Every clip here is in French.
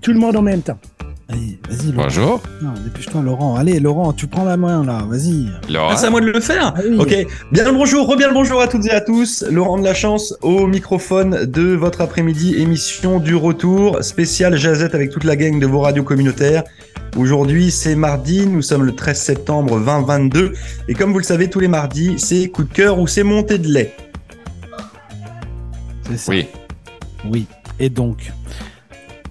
tout le monde en même temps. Allez, vas-y, Laurent. Bonjour. Non, dépêche-toi, Laurent. Allez, Laurent, tu prends la main là, vas-y. Laurent. Ah, c'est à moi de le faire Ah oui. Ok, bien le bonjour, re-bien le bonjour à toutes et à tous. Laurent de la chance au microphone de votre après-midi émission du retour spécial Jazette avec toute la gang de vos radios communautaires. Aujourd'hui, c'est mardi, nous sommes le 13 septembre 2022 et comme vous le savez, tous les mardis, c'est coup de cœur ou c'est montée de lait. C'est ça. Oui. Oui. Et donc,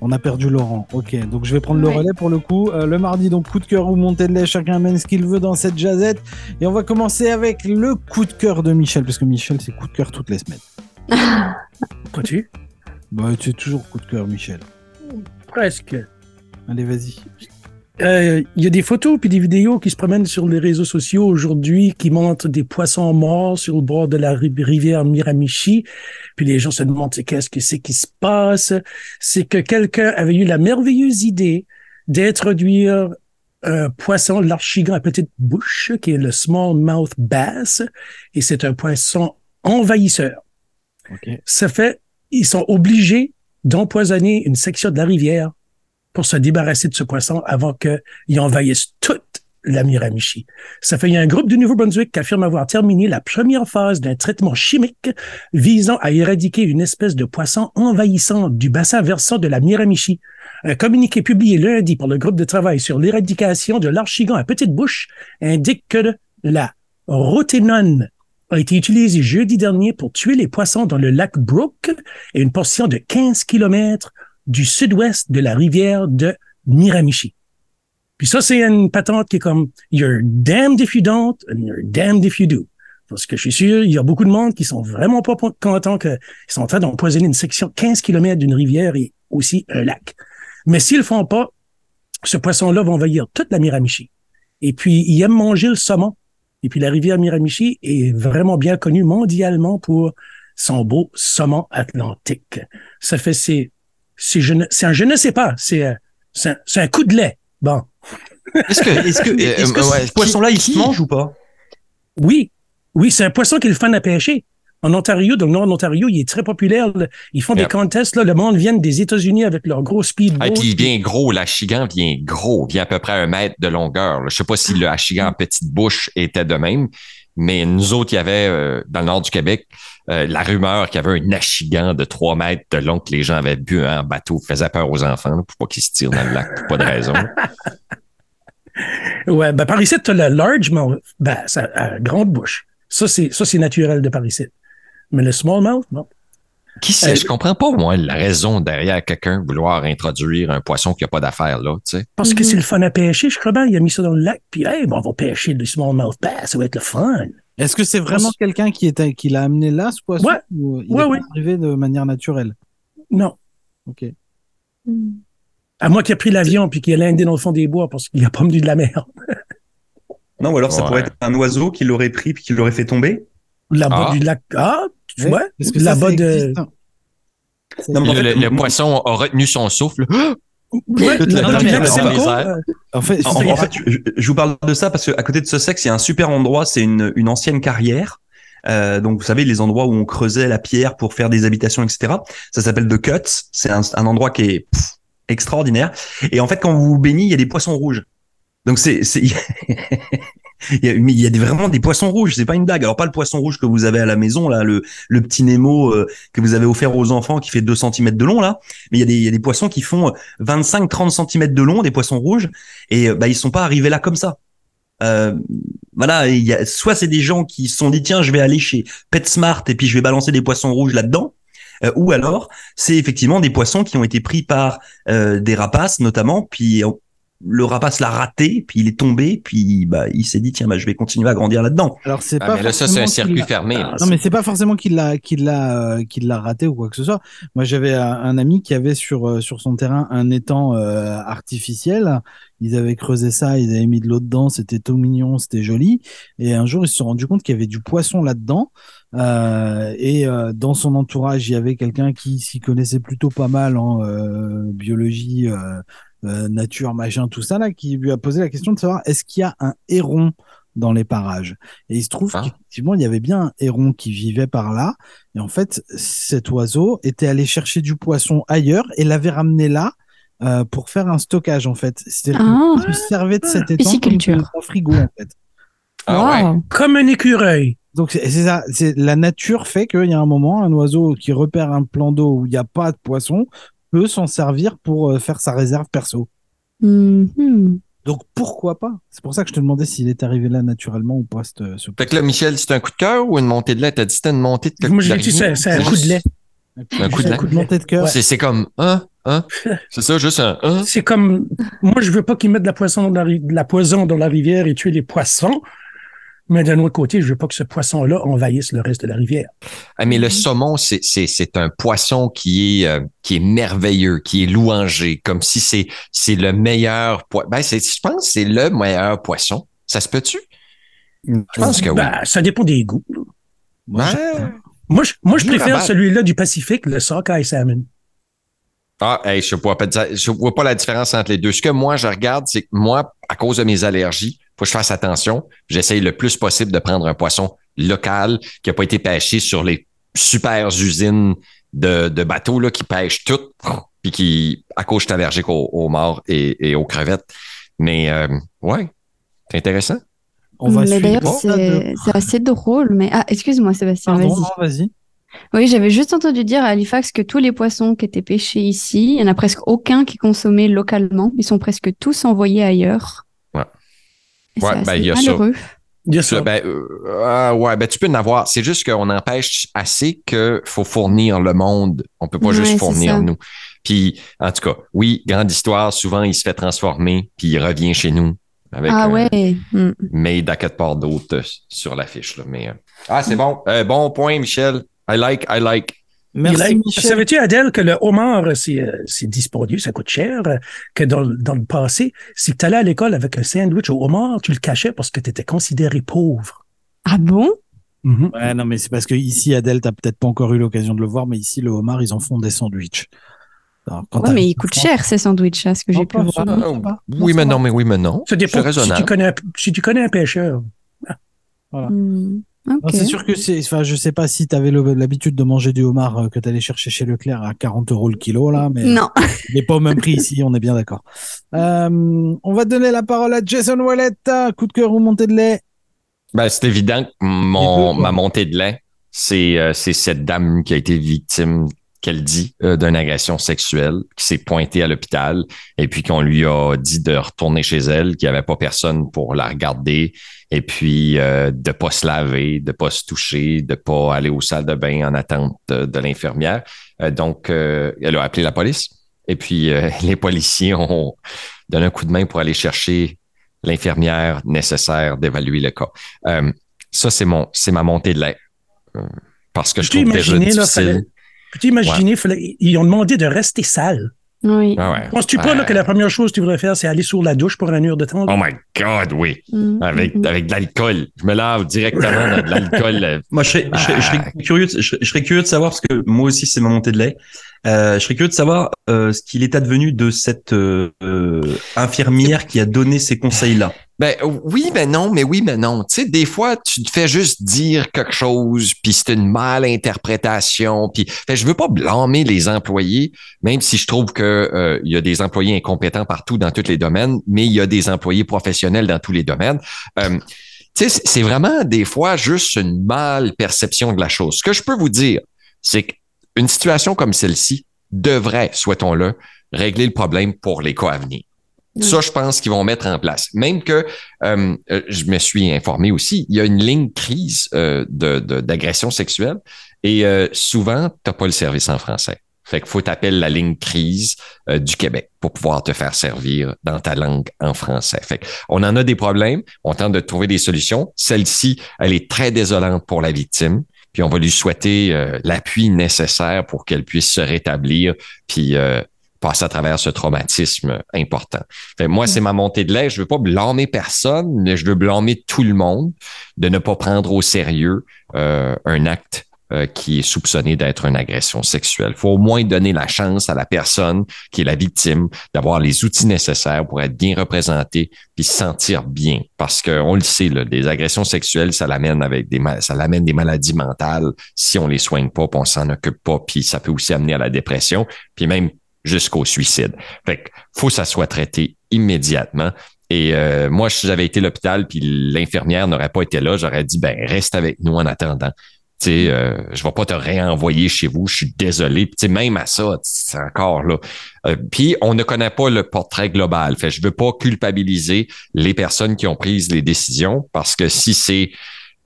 on a perdu Laurent. Ok, donc je vais prendre le Ouais. relais pour le coup. Euh, le mardi, donc coup de cœur ou montée de lait, chacun amène ce qu'il veut dans cette jazette. Et on va commencer avec le coup de cœur de Michel, parce que Michel, c'est coup de cœur toutes les semaines. Crois-tu? Bah, c'est toujours coup de cœur, Michel. Presque. Allez, vas-y. Euh, Il y a des photos puis des vidéos qui se promènent sur les réseaux sociaux aujourd'hui qui montrent des poissons morts sur le bord de la ri- rivière Miramichi. Puis les gens se demandent qu'est-ce que c'est qui se passe? C'est que quelqu'un avait eu la merveilleuse idée d'introduire un poisson l'archigan à petite bouche qui est le smallmouth bass et c'est un poisson envahisseur. Ok. Ça fait, ils sont obligés d'empoisonner une section de la rivière pour se débarrasser de ce poisson avant qu'il envahisse toute la Miramichi. Ça fait, un groupe du Nouveau-Brunswick qui affirme avoir terminé la première phase d'un traitement chimique visant à éradiquer une espèce de poisson envahissant du bassin versant de la Miramichi. Un communiqué publié lundi par le groupe de travail sur l'éradication de l'archigan à petite bouche indique que la roténone a été utilisée jeudi dernier pour tuer les poissons dans le lac Brook et une portion de 15 kilomètres du sud-ouest de la rivière de Miramichi. Puis ça, c'est une patente qui est comme You're damned if you don't and you're damned if you do. Parce que je suis sûr, il y a beaucoup de monde qui sont vraiment pas contents qu'ils sont en train d'empoisonner une section 15 kilomètres d'une rivière et aussi un lac. Mais s'ils le font pas, ce poisson-là va envahir toute la Miramichi. Et puis, il aime manger le saumon. Et puis, la rivière Miramichi est vraiment bien connue mondialement pour son beau saumon atlantique. Ça fait, c'est, c'est, je ne- un je ne sais pas, c'est, euh, c'est un, un coup de lait. Bon. Est-ce que, est-ce que, Euh, que ouais, ce qui- poisson-là, il se mange ou pas? Oui, oui, c'est un poisson qui est le fun à pêcher. En Ontario, dans le nord de l'Ontario, il est très populaire. là. Ils font des contests, là. Le monde vient des États-Unis avec leur gros speedboat. Ah, puis il vient gros, l'achigan vient gros, vient à peu près un mètre de longueur. là. Je sais pas si le achigan en petite bouche était de même, mais nous autres, il y avait euh, dans le nord du Québec euh, la rumeur qu'il y avait un achigan de 3 mètres de long que les gens avaient bu en bateau, faisait peur aux enfants pour pas qu'ils se tirent dans le lac, pour pas de raison. Ouais, ben par ici, tu as le large, mais ben, a grande bouche. Ça, c'est, naturel de par. Mais le smallmouth, non. Qui sait, Euh, je comprends pas, moi, la raison derrière quelqu'un vouloir introduire un poisson qui a pas d'affaires là, tu sais. Parce que Mhm. c'est le fun à pêcher, je crois bien. Il a mis ça dans le lac, puis, hey, bon, on va pêcher du smallmouth bass, ça va être le fun. Est-ce que c'est vraiment quelqu'un qui, est, qui l'a amené là, ce poisson Ouais. ou il Ouais, est ouais. arrivé de manière naturelle? Non. Ok. À moi qui a pris l'avion, puis qui a landé dans le fond des bois parce qu'il a pas mis de la mer. Non, ou alors ça Ouais. pourrait être un oiseau qui l'aurait pris puis qui l'aurait fait tomber. Là-bas Ah. du lac. Ah, tu Ouais. vois? Que ça, de. Non, en Le, fait, le- le moi- poisson a retenu son souffle. Ouais, la en fait, En, en fait, je, je vous parle de ça parce qu'à côté de Sussex, il y a un super endroit, c'est une, une ancienne carrière. Euh, donc, vous savez, les endroits où on creusait la pierre pour faire des habitations, etc. Ça s'appelle The Cuts. C'est un, un endroit qui est pff, extraordinaire. Et en fait, quand vous vous baignez, il y a des poissons rouges. Donc, c'est, c'est, il y a, mais il y a vraiment des poissons rouges. C'est pas une blague. Alors, pas le poisson rouge que vous avez à la maison, là, le, le petit Nemo euh, que vous avez offert aux enfants qui fait 2 cm de long, là. Mais il y a des, il y a des poissons qui font 25-30 cm de long, des poissons rouges. Et, euh, bah, ils sont pas arrivés là comme ça. Euh, voilà, il y a, soit c'est des gens qui se sont dit tiens je vais aller chez PetSmart et puis je vais balancer des poissons rouges là-dedans, euh, ou alors c'est effectivement des poissons qui ont été pris par euh, des rapaces notamment, puis euh, le rapace l'a raté, puis il est tombé, puis bah il s'est dit tiens bah je vais continuer à grandir là-dedans. alors c'est Ah, pas mais là, ça, c'est forcément un qu'il circuit l'a- fermé. là. Non, mais c'est pas forcément qu'il l'a qu'il l'a euh, qu'il l'a raté ou quoi que ce soit. Moi, j'avais un, un ami qui avait sur euh, sur son terrain un étang euh, artificiel. Ils avaient creusé ça, ils avaient mis de l'eau dedans, c'était tout mignon, c'était joli. Et un jour, ils se sont rendus compte qu'il y avait du poisson là-dedans. Euh, et euh, dans son entourage, il y avait quelqu'un qui s'y connaissait plutôt pas mal en euh, biologie, euh, nature, machin, tout ça là, qui lui a posé la question de savoir est-ce qu'il y a un héron dans les parages? Et il se trouve Ah. qu'effectivement, il y avait bien un héron qui vivait par là. Et en fait, cet oiseau était allé chercher du poisson ailleurs et l'avait ramené là euh, pour faire un stockage en fait. C'est-à-dire Ah. qu'ils se servaient de cet étang comme Pisciculture. un frigo en fait. Ah ouais. Wow. Comme un écureuil. Donc c'est c'est ça, c'est la nature fait qu'il y a un moment, un oiseau qui repère un plan d'eau où il n'y a pas de poisson peut s'en servir pour euh, faire sa réserve perso. Mhm. Donc pourquoi pas? C'est pour ça que je te demandais s'il est arrivé là naturellement ou pas. Ce, ce- Fait que là, Michel, c'est un coup de cœur ou une montée de lait? T'as dit que c'était une montée de Moi, je l'ai dit, c'est un coup de lait. Un coup de un coup de montée de cœur. C'est c'est comme, hein, hein? C'est ça, juste un, hein? C'est comme, moi, je veux pas qu'ils mettent de la, poisson dans la, ri- de la poison dans la rivière et tuer les poissons. Mais d'un autre côté, je veux pas que ce poisson-là envahisse le reste de la rivière. Ah, mais le saumon, c'est, c'est, c'est un poisson qui est, euh, qui est merveilleux, qui est louangé, comme si c'est, c'est le meilleur poisson. Ben, c'est, je pense que c'est le meilleur poisson. Ça se peut-tu? Je pense que oui. Ben, ça dépend des goûts. Moi, Ouais. je- Moi, je, moi, je Dur à préfère celui-là du Pacifique, le sockeye salmon. Ah, hey, je vois pas, je vois pas la différence entre les deux. Ce que moi, je regarde, c'est que moi, à cause de mes allergies, faut que je fasse attention. J'essaye le plus possible de prendre un poisson local qui a pas été pêché sur les super usines de, de bateaux là, qui pêchent tout, puis qui, à cause je suis allergique aux, aux morts et, et aux crevettes. Mais euh, ouais, c'est intéressant. On va mais d'ailleurs, c'est assez drôle. Mais ah, excuse-moi, Sébastien, Pardon, vas-y. non, vas-y. Oui, j'avais juste entendu dire à Halifax que tous les poissons qui étaient pêchés ici, il n'y en a presque aucun qui est consommé localement. Ils sont presque tous envoyés ailleurs. Ouais. Et Ouais, c'est ben, assez il y a ça. malheureux. Il y a Ça, ben, euh, ouais, ben, tu peux en avoir. C'est juste qu'on empêche assez qu'il faut fournir le monde. On peut pas Ouais, juste fournir nous. Puis, en tout cas, oui, grande histoire. Souvent, il se fait transformer, puis il revient chez nous avec Ah ouais. Hmm. made à quatre parts d'autres euh, sur l'affiche. Là. Mais, euh, ah, c'est bon. Euh, bon point, Michel. I like, I like. Merci Il a- Michel. Savais-tu, Adèle, que le homard, c'est euh, c'est dispendieux, ça coûte cher, euh, que dans, dans le passé, si tu allais à l'école avec un sandwich au homard, tu le cachais parce que tu étais considéré pauvre. Ah bon? Mhm. Ouais, non, mais c'est parce que ici, Adèle, t'as peut-être pas encore eu l'occasion de le voir, mais ici, le homard, ils en font des sandwichs. Alors, quand Ouais, mais ils coûtent France- cher ces sandwichs, là, ce que Non, j'ai pu pas voir. Ah, ça va. oui, mais non, mais oui, mais non. Ça dépend C'est si raisonnable. tu, connais, un- si tu connais un pêcheur. Hmm. Non, C'est sûr que c'est. Enfin, je sais pas si tu avais l'habitude de manger du homard euh, que tu allais chercher chez Leclerc à 40 euros le kilo, là, mais Non. il n'est pas au même prix ici, on est bien d'accord. Euh, on va donner la parole à Jason Wallet. Coup de cœur ou montée de lait? Ben, c'est évident que mon, ma montée de lait, c'est euh, c'est cette dame qui a été victime, qu'elle dit, euh, d'une agression sexuelle, qui s'est pointée à l'hôpital et puis qu'on lui a dit de retourner chez elle, qu'il n'y avait pas personne pour la regarder et puis euh, de pas se laver, de pas se toucher, de pas aller aux salles de bain en attente de, de l'infirmière. Euh, donc, euh, elle a appelé la police et puis les policiers ont donné un coup de main pour aller chercher l'infirmière nécessaire d'évaluer le cas. Ça, c'est mon, c'est ma montée de lait. Euh, parce que je Peux-tu trouve déjà imaginer, là, difficile. fallait- Peux-tu imaginer, fallait- ils ont demandé de rester sale. Oui. Ah ouais. Penses-tu pas là, Ouais. que la première chose que tu voudrais faire, c'est aller sur la douche pour une heure de temps? là? Oh my God, oui. Hmm. Avec, Hmm. avec de l'alcool. Je me lave directement dans de l'alcool. Moi, je serais, je, serais, je serais curieux, je serais curieux de savoir parce que moi aussi c'est ma montée de lait. Euh, je serais curieux de savoir euh, ce qu'il est advenu de cette euh, infirmière qui a donné ces conseils-là. Ben oui, mais non, mais oui, mais non. Tu sais, des fois, tu te fais juste dire quelque chose, puis c'est une mal interprétation. Puis, fait, je veux pas blâmer les employés, même si je trouve que il y a des employés incompétents partout dans tous les domaines, mais il y a des employés professionnels dans tous les domaines. Euh, tu sais, c'est- vraiment des fois juste une mal perception de la chose. Ce que je peux vous dire, c'est qu'une situation comme celle-ci devrait, souhaitons-le, régler le problème pour les cas à venir. Oui. Ça, je pense qu'ils vont mettre en place. Même que euh, euh, je me suis informé aussi, il y a une ligne crise euh, de, de- d'agression sexuelle et euh, souvent, tu n'as pas le service en français. Fait qu'il faut t'appeler la ligne crise euh, du Québec pour pouvoir te faire servir dans ta langue en français. Fait on en a des problèmes, on tente de trouver des solutions. Celle-ci, elle est très désolante pour la victime. Puis on va lui souhaiter euh, l'appui nécessaire pour qu'elle puisse se rétablir, puis euh, passer à travers ce traumatisme important. Fait, moi, c'est ma montée de lait. Je veux pas blâmer personne, mais je veux blâmer tout le monde de ne pas prendre au sérieux euh, un acte euh, qui est soupçonné d'être une agression sexuelle. Il faut au moins donner la chance à la personne qui est la victime d'avoir les outils nécessaires pour être bien représentée puis se sentir bien. Parce que on le sait, là, des agressions sexuelles, ça l'amène avec des ça l'amène des maladies mentales si on les soigne pas, puis on s'en occupe pas, puis ça peut aussi amener à la dépression, puis même jusqu'au suicide. Fait que faut que ça soit traité immédiatement. Et euh, moi, si j'avais été à l'hôpital puis l'infirmière n'aurait pas été là, j'aurais dit ben reste avec nous en attendant. Sais, euh, je vais pas te réenvoyer chez vous, je suis désolé. Puis, même à ça, c'est encore là. Euh, puis on ne connaît pas le portrait global. Fait, je veux pas culpabiliser les personnes qui ont pris les décisions parce que si c'est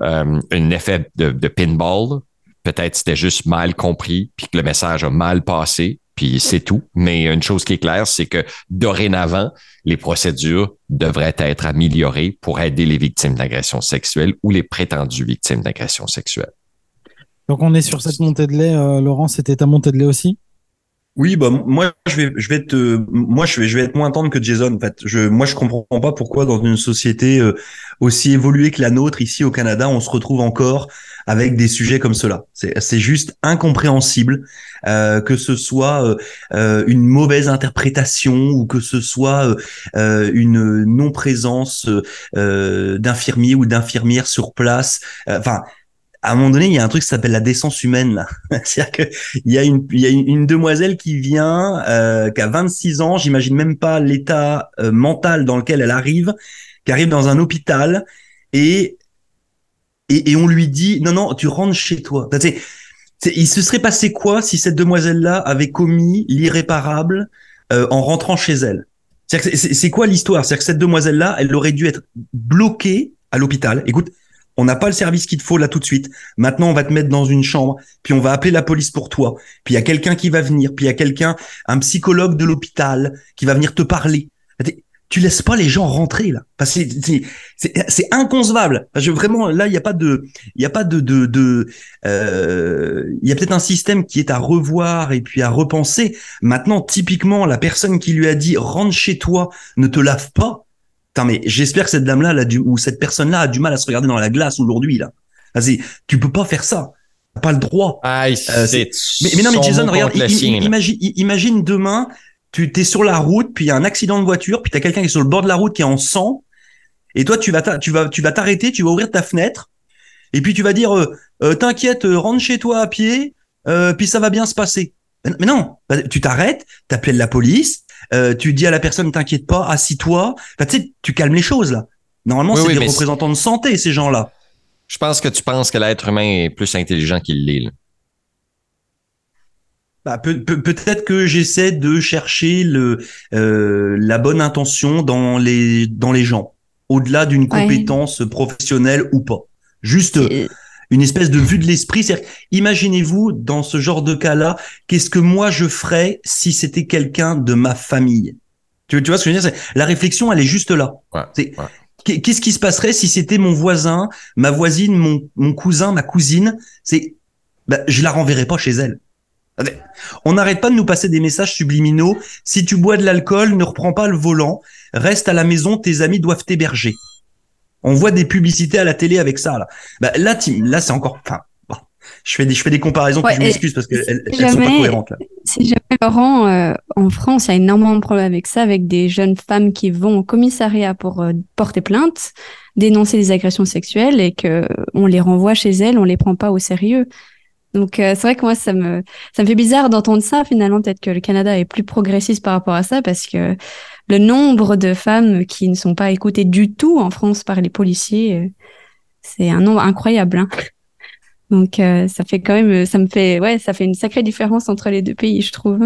euh, un effet de, de pinball, peut-être c'était juste mal compris puis que le message a mal passé puis c'est tout. Mais une chose qui est claire, c'est que dorénavant, les procédures devraient être améliorées pour aider les victimes d'agressions sexuelles ou les prétendues victimes d'agressions sexuelles. Donc on est sur cette montée de lait, euh, Laurent, c'était ta montée de lait aussi? Oui, bah moi je vais je vais être moi je vais je vais être moins tendre que Jason en fait. Je moi je comprends pas pourquoi dans une société euh, aussi évoluée que la nôtre ici au Canada, on se retrouve encore avec des sujets comme cela. C'est juste incompréhensible euh, que ce soit euh, euh une mauvaise interprétation ou que ce soit euh, une non présence d'infirmiers ou d'infirmières sur place. Enfin à un moment donné, il y a un truc qui s'appelle la décence humaine. C'est-à-dire qu'il y a une, il y a une, demoiselle qui vient, euh, qui a 26 ans, j'imagine même pas l'état euh, mental dans lequel elle arrive, qui arrive dans un hôpital et, et, et on lui dit non non, tu rentres chez toi. il se serait passé quoi si cette demoiselle-là avait commis l'irréparable euh, en rentrant chez elle? C'est quoi l'histoire? C'est-à-dire que cette demoiselle-là, elle aurait dû être bloquée à l'hôpital. Écoute, on n'a pas le service qu'il te faut là tout de suite. Maintenant, on va te mettre dans une chambre, puis on va appeler la police pour toi. Puis il y a quelqu'un qui va venir, puis il y a quelqu'un, un psychologue de l'hôpital qui va venir te parler. Tu laisses pas les gens rentrer là. Parce c'est inconcevable. Vraiment là, il y a pas de, il y a pas de euh, il y a peut-être un système qui est à revoir et puis à repenser. Maintenant, typiquement, la personne qui lui a dit rentre chez toi, ne te lave pas Putain, mais j'espère que cette dame-là, ou cette personne-là a du mal à se regarder dans la glace aujourd'hui, là. Vas-y, tu peux pas faire ça. T'as pas le droit. Ah, euh, mais, mais, non, mais Jason, regarde, imagine, imagine demain, tu t'es sur la route, puis il y a un accident de voiture, puis t'as quelqu'un qui est sur le bord de la route qui est en sang, et toi, tu vas, tu vas, tu vas t'arrêter, tu vas ouvrir ta fenêtre, et puis tu vas dire, euh, euh, t'inquiète, rentre chez toi à pied, puis ça va bien se passer. Mais non, tu t'arrêtes, t'appelles la police, euh, tu dis à la personne t'inquiète pas, assis-toi. tu sais, tu calmes les choses là. Normalement, c'est des représentants de santé ces gens-là. Je pense que tu penses que l'être humain est plus intelligent qu'il l'est. Bah, peut-être que j'essaie de chercher le euh, la bonne intention dans les dans les gens, au-delà d'une compétence professionnelle ou pas. Juste une espèce de vue de l'esprit. Imaginez-vous dans ce genre de cas-là, qu'est-ce que moi je ferais si c'était quelqu'un de ma famille? Tu, tu vois ce que je veux dire? La réflexion, elle est juste là. Qu'est-ce qui se passerait si c'était mon voisin, ma voisine, mon, mon cousin, ma cousine? C'est, bah, je la renverrais pas chez elle. On n'arrête pas de nous passer des messages subliminaux. Si tu bois de l'alcool, ne reprends pas le volant. Reste à la maison, tes amis doivent t'héberger. On voit des publicités à la télé avec ça. Là, bah, là, là c'est encore. Enfin, je fais des, je fais des comparaisons, puis je m'excuse parce qu'elles ne sont pas cohérentes. Là. Si jamais, Laurent, euh, en France, il y a énormément de problèmes avec ça, avec des jeunes femmes qui vont au commissariat pour euh, porter plainte, dénoncer des agressions sexuelles et que on les renvoie chez elles, on les prend pas au sérieux. Donc euh, c'est vrai que moi ça me ça me fait bizarre d'entendre ça finalement peut-être que le Canada est plus progressiste par rapport à ça parce que le nombre de femmes qui ne sont pas écoutées du tout en France par les policiers, euh, c'est un nombre incroyable. Hein. Donc euh, ça fait quand même, ça me fait, ouais, ça fait une sacrée différence entre les deux pays, je trouve.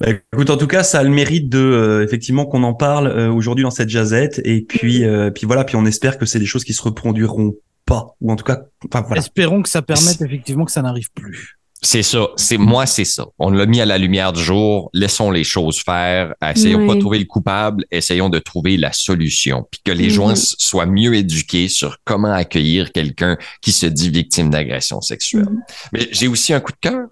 Bah, écoute, en tout cas, ça a le mérite de euh, effectivement qu'on en parle aujourd'hui dans cette jazette, et puis puis voilà, puis on espère que c'est des choses qui se reproduiront pas, ou en tout cas, enfin voilà. Espérons que ça permette effectivement que ça n'arrive plus. C'est ça. C'est moi, c'est ça. On l'a mis à la lumière du jour. Laissons les choses faire. Essayons pas de trouver le coupable. Essayons de trouver la solution. Puis que les gens soient mieux éduqués sur comment accueillir quelqu'un qui se dit victime d'agression sexuelle. Mm-hmm. Mais j'ai aussi un coup de cœur.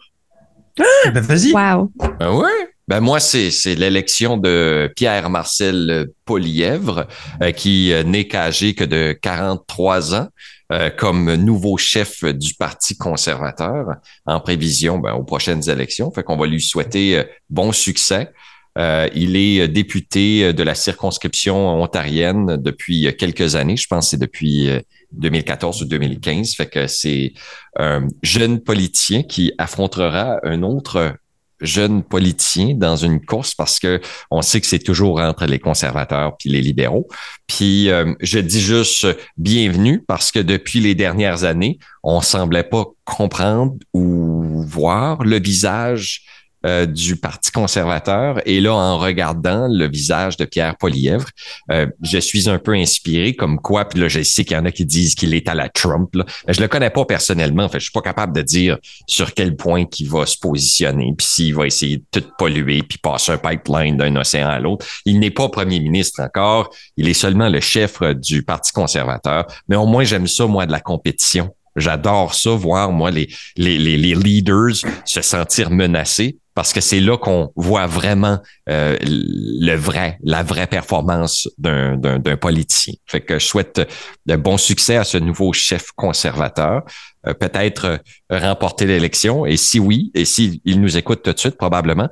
Ah, ben vas-y. Wow. Ben ouais. Ben moi, c'est, c'est l'élection de Pierre-Marcel Polièvre, euh, qui euh, n'est qu'âgé que de 43 ans. Euh, comme nouveau chef du Parti conservateur en prévision ben, aux prochaines élections. Fait qu'on va lui souhaiter euh, bon succès. Euh, il est député de la circonscription ontarienne depuis quelques années. Je pense que c'est depuis 2014 ou 2015. Fait que c'est un jeune politicien qui affrontera un autre jeunes politiciens dans une course parce que on sait que c'est toujours entre les conservateurs puis les libéraux. Puis euh, je dis juste bienvenue parce que depuis les dernières années, on semblait pas comprendre ou voir le visage euh, du Parti conservateur. Et là, en regardant le visage de Pierre Polièvre, euh, je suis un peu inspiré comme quoi, puis là, je sais qu'il y en a qui disent qu'il est à la Trump. Là. Mais je le connais pas personnellement. En fait, je suis pas capable de dire sur quel point qu'il va se positionner, puis s'il va essayer de tout polluer, puis passer un pipeline d'un océan à l'autre. Il n'est pas premier ministre encore. Il est seulement le chef euh, du Parti conservateur. Mais au moins, j'aime ça, moi, de la compétition. J'adore ça, voir, moi, les, les, les leaders se sentir menacés parce que c'est là qu'on voit vraiment euh, le vrai, la vraie performance d'un, politicien. Fait que je souhaite de bon succès à ce nouveau chef conservateur. Euh, peut-être euh, remporter l'élection. Et si oui, et s'il il nous écoute tout de suite, probablement,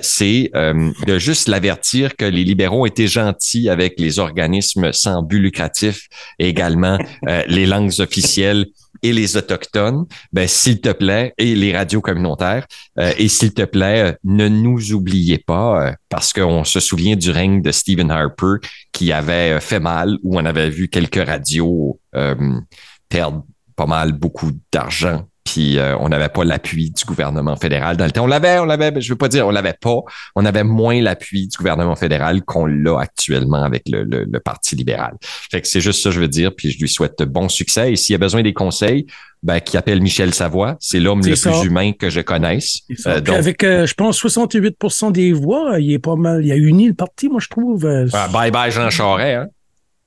c'est de juste l'avertir que les libéraux ont été gentils avec les organismes sans but lucratif et également les langues officielles et les autochtones, ben s'il te plaît, et les radios communautaires, euh, et s'il te plaît, euh, ne nous oubliez pas, euh, parce qu'on se souvient du règne de Stephen Harper qui avait fait mal, où on avait vu quelques radios perdre pas mal beaucoup d'argent puis euh, on n'avait pas l'appui du gouvernement fédéral dans le temps. On l'avait, on l'avait, je veux pas dire on l'avait pas, on avait moins l'appui du gouvernement fédéral qu'on l'a actuellement avec le, le, Parti libéral. Fait que c'est juste ça je veux dire, puis je lui souhaite bon succès. Et s'il a besoin des conseils, ben, qui appelle Michel Savoie, c'est l'homme le plus humain que je connaisse. Euh, avec, euh, je pense, 68% des voix, il est pas mal, il a uni le parti, moi je trouve. Ah, bye bye Jean Charest, hein?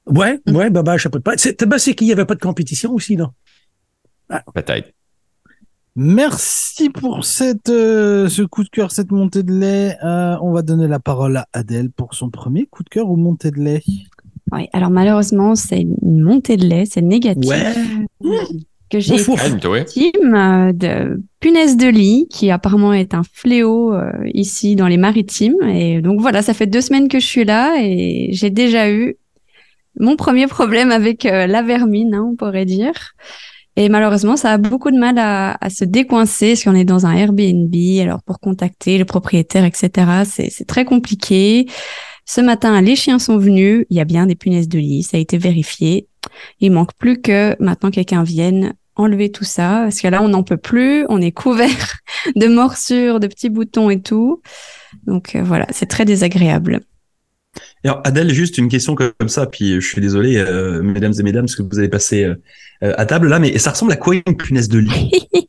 Ouais, ouais, bye bye, chapeau de paille. C'est, c'est qu'il n'y avait pas de compétition aussi, non? Ah. Peut-être. Merci pour cette, euh, ce coup de cœur, cette montée de lait. Euh, on va donner la parole à Adèle pour son premier coup de cœur ou montée de lait. Oui, alors malheureusement, c'est une montée de lait, c'est négatif. Que j'ai victime euh, de punaise de lit, qui apparemment est un fléau ici dans les maritimes. Et donc voilà, ça fait deux semaines que je suis là et j'ai déjà eu mon premier problème avec la vermine, hein, on pourrait dire. Et malheureusement, ça a beaucoup de mal à, se décoincer si on est dans un Airbnb. Alors pour contacter le propriétaire, etc., c'est très compliqué. Ce matin, les chiens sont venus. Il y a bien des punaises de lit. Ça a été vérifié. Il manque plus que maintenant quelqu'un vienne enlever tout ça. Parce que là, on n'en peut plus. On est couvert de morsures, de petits boutons et tout. Donc euh, voilà, c'est très désagréable. Alors Adèle, juste une question comme ça, puis je suis désolé, euh, mesdames et mesdames, ce que vous avez passé euh, euh, à table là, mais ça ressemble à quoi une punaise de lit?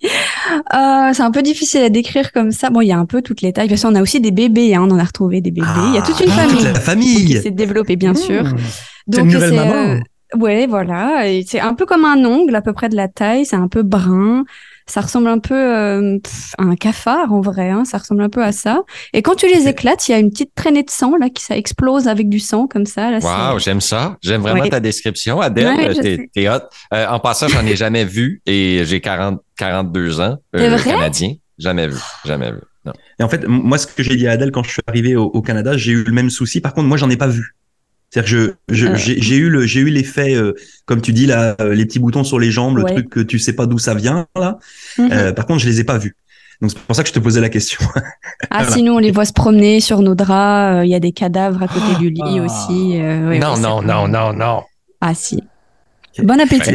Euh, C'est un peu difficile à décrire comme ça. Bon, il y a un peu toutes les tailles. Bien sûr, on a aussi des bébés, hein, on en a retrouvé des bébés. il y a toute une ah, famille. la famille. Qui s'est développée, bien sûr. Mmh. Donc, une nouvelle maman. ouais, voilà. C'est un peu comme un ongle, à peu près de la taille. C'est un peu brun ça ressemble un peu euh, à un cafard en vrai, hein, ça ressemble un peu à ça. Et quand tu les éclates, il y a une petite traînée de sang là qui ça explose avec du sang comme ça. Wow, j'aime ça. J'aime vraiment ta description, Adèle. t'es, hot. Euh, en passant, j'en ai jamais vu et j'ai 40, 42 ans. Euh, canadien. Jamais vu, jamais vu. Et en fait, moi, ce que j'ai dit à Adèle quand je suis arrivé au, au Canada, j'ai eu le même souci. Par contre, moi, j'en ai pas vu. C'est-à-dire que je, j'ai eu le, j'ai eu l'effet, euh, comme tu dis là, euh, les petits boutons sur les jambes, le truc que tu sais pas d'où ça vient là. Mhm. Euh, par contre, je les ai pas vus. Donc c'est pour ça que je te posais la question. ah, sinon on les voit se promener sur nos draps. Il y a des cadavres à côté du lit ah. aussi. non, non, non, non, non. Ah si. Bon appétit.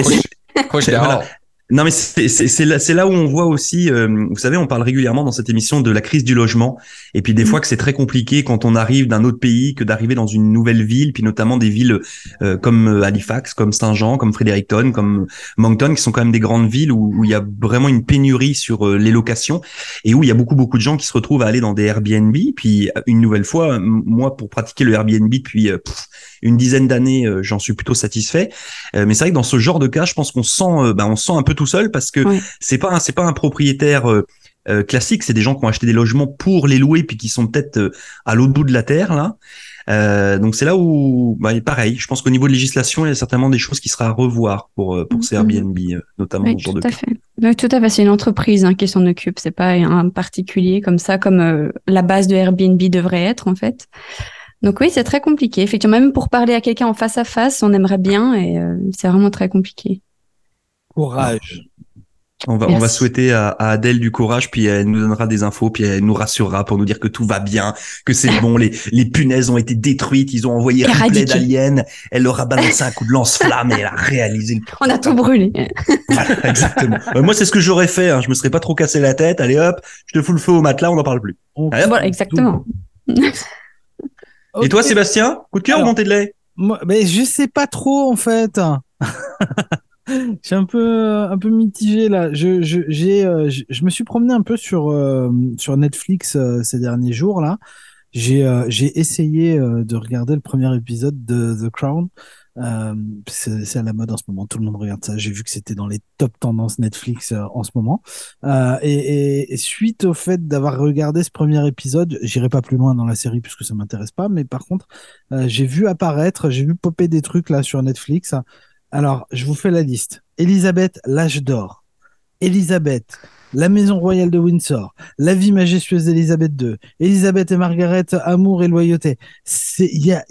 Non, mais c'est là, là où on voit aussi, euh, vous savez, on parle régulièrement dans cette émission de la crise du logement, et puis des mm. fois que c'est très compliqué quand on arrive d'un autre pays que d'arriver dans une nouvelle ville, puis notamment des villes euh, comme euh, Halifax, comme Saint-Jean, comme Fredericton, comme Moncton, qui sont quand même des grandes villes où, où il y a vraiment une pénurie sur les locations, et où il y a beaucoup beaucoup de gens qui se retrouvent à aller dans des Airbnb. Puis une nouvelle fois, moi, pour pratiquer le Airbnb depuis une dizaine d'années, j'en suis plutôt satisfait. mais c'est vrai que dans ce genre de cas, je pense qu'on sent, ben, on sent un peu tout seul parce que c'est pas c'est pas un propriétaire euh, euh, classique, c'est des gens qui ont acheté des logements pour les louer puis qui sont peut-être euh, à l'autre bout de la terre là. donc c'est là où, bah, pareil, je pense qu'au niveau de législation, il y a certainement des choses qui sera à revoir pour pour ces mm-hmm. Airbnb, notamment oui, tout à fait. tout à fait, c'est une entreprise hein, qui s'en occupe, c'est pas un particulier comme ça, comme la base de Airbnb devrait être en fait. Donc oui, c'est très compliqué. Effectivement, même pour parler à quelqu'un en face à face, on aimerait bien et c'est vraiment très compliqué. Courage. On va, on va souhaiter à, à Adèle du courage, puis elle nous donnera des infos, puis elle nous rassurera pour nous dire que tout va bien, que c'est bon, les, les punaises ont été détruites, ils ont envoyé Ripley Éradiquées. d'Alien, elle leur a balancé un coup de lance-flamme et elle a réalisé le On a tout brûlé. Voilà, exactement. Euh, moi, c'est ce que j'aurais fait, hein. je me serais pas trop cassé la tête, allez hop, je te fous le feu au matelas, on n'en parle plus. On- Allez, hop. Voilà, exactement. Et toi. Sébastien, coup de cœur ou montée de lait? Moi, mais je sais pas trop en fait. je suis un peu un peu mitigé là. Je je j'ai euh, je, je me suis promené un peu sur euh, sur Netflix euh, ces derniers jours là. J'ai j'ai essayé de regarder le premier épisode de The Crown. Euh, c'est à la mode en ce moment, tout le monde regarde ça. J'ai vu que c'était dans les top tendances Netflix euh, en ce moment. Euh, et, suite au fait d'avoir regardé ce premier épisode, j'irai pas plus loin dans la série puisque ça m'intéresse pas. Mais par contre, j'ai vu apparaître, j'ai vu popper des trucs là sur Netflix. Alors, je vous fais la liste. Elisabeth, l'âge d'or. Elisabeth, la maison royale de Windsor. La vie majestueuse d'Elisabeth II. Elisabeth et Margaret, amour et loyauté. Il y a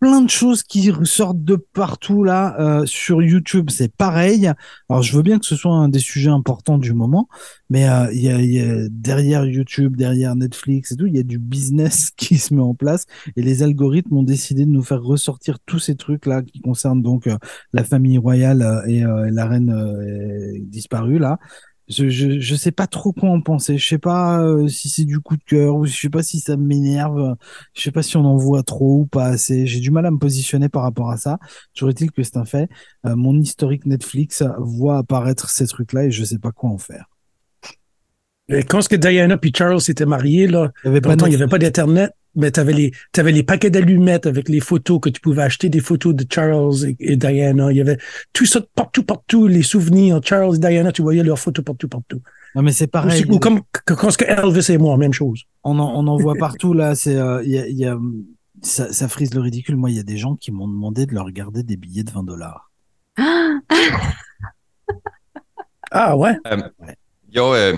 plein de choses qui ressortent de partout là euh, sur YouTube. C'est pareil. Alors, je veux bien que ce soit un des sujets importants du moment, mais euh, y, a, y a derrière YouTube, derrière Netflix et tout, il y a du business qui se met en place et les algorithmes ont décidé de nous faire ressortir tous ces trucs là qui concernent donc euh, la famille royale euh, et euh, la reine euh, disparue là. Je, je je sais pas trop quoi en penser. Je sais pas euh, si c'est du coup de cœur ou je sais pas si ça m'énerve. Je sais pas si on en voit trop ou pas assez. J'ai du mal à me positionner par rapport à ça. Toujours est-il que c'est un fait. Euh, mon historique Netflix voit apparaître ces trucs là et je sais pas quoi en faire. Et Quand que Diana puis Charles s'étaient mariés, là, Il avait n'y avait pas d'Internet, mais tu avais les, t'avais les paquets d'allumettes avec les photos que tu pouvais acheter, des photos de Charles et, et Diana. Il y avait tout ça partout, partout, les souvenirs. Charles et Diana, tu voyais leurs photos partout, partout. Non mais c'est pareil. Ou, ou comme quand ce que Elvis et moi, même chose. on en, on en voit partout là. C'est, euh, il y a, il y a- ça, ça frise le ridicule. Moi, il y a des gens qui m'ont demandé de leur regarder des billets de 20 dollars. Ah ouais? Il y a, euh,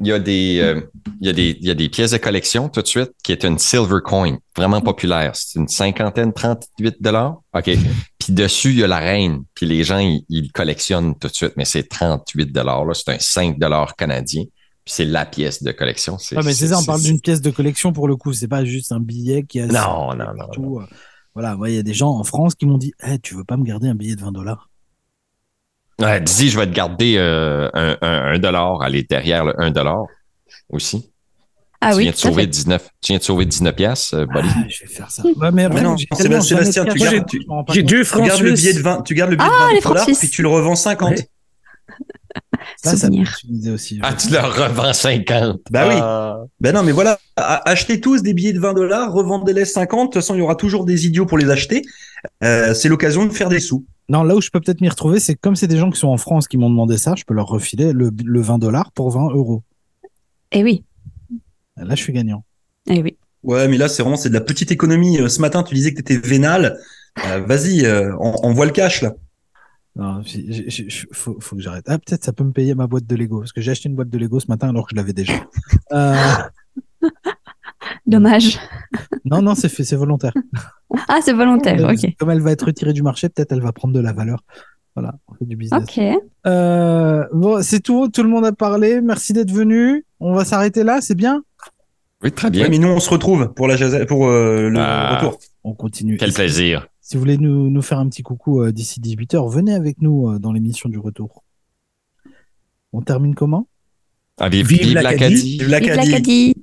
il y a des, euh, il y a des, il y a des pièces de collection tout de suite qui est une silver coin, vraiment populaire. C'est une cinquantaine, 38 dollars. OK. Puis dessus, il y a la reine. Puis les gens, ils, ils le collectionnent tout de suite, mais c'est 38 dollars. C'est un 5 dollars canadien. Puis c'est la pièce de collection. C'est, Ouais, mais c'est ça, on parle d'une pièce de collection pour le coup. C'est pas juste un billet qui a. Non, non, non, tout, euh, Voilà, il y a des gens en France qui m'ont dit Eh, Tu veux pas me garder un billet de 20 dollars? Ouais, dis, je vais te garder euh, un, un, un dollar, aller derrière le 1 dollar aussi. Ah tu oui, viens de sauver fait. 19, tu viens de sauver 19 piastres, euh. Ah, Je vais faire ça. Ouais, mais après, non, Sébastien, tu gardes- je tu- J'ai deux Tu francs gardes le suisses. billet de 20, tu gardes le billet Ah, de les 20 dollars, francs puis tu le revends 50. Ouais. Ça, ça Souvenir. aussi. Ah, tu leur revends 50. Bah oui. Ah. Ben non, mais voilà, achetez tous des billets de 20 dollars, revendez-les 50. De toute façon, il y aura toujours des idiots pour les acheter. Euh, c'est l'occasion de faire des sous. Non, là où je peux peut-être m'y retrouver, c'est que comme c'est des gens qui sont en France qui m'ont demandé ça, je peux leur refiler le, le 20 dollars pour 20 euros. Eh oui, Là, je suis gagnant. eh oui. Ouais, mais là, c'est vraiment, c'est de la petite économie. Euh, Ce matin, tu disais que t'étais vénal. Euh, vas-y, euh, on, on voit le cash, là. Non, faut, faut que j'arrête. Ah, peut-être ça peut me payer ma boîte de Lego, parce que j'ai acheté une boîte de Lego ce matin alors que je l'avais déjà. Euh, Dommage. non, non, c'est fait, c'est volontaire. Ah, c'est volontaire, Euh, ok. Comme elle va être retirée du marché, peut-être elle va prendre de la valeur. Voilà, on fait du business. Ok. Euh, bon, c'est tout. Tout le monde a parlé. Merci d'être venu. On va s'arrêter là, c'est bien? Oui, très bien. Mais nous, on se retrouve pour la jazz- pour euh, le Ah. retour. On continue. Quel plaisir. Si vous voulez nous, nous faire un petit coucou euh, d'ici 18h, venez avec nous euh, dans l'émission du retour. On termine comment? Ah, vive, Vive vive l'Acadie. l'Acadie. Vive l'Acadie. Vive l'Acadie.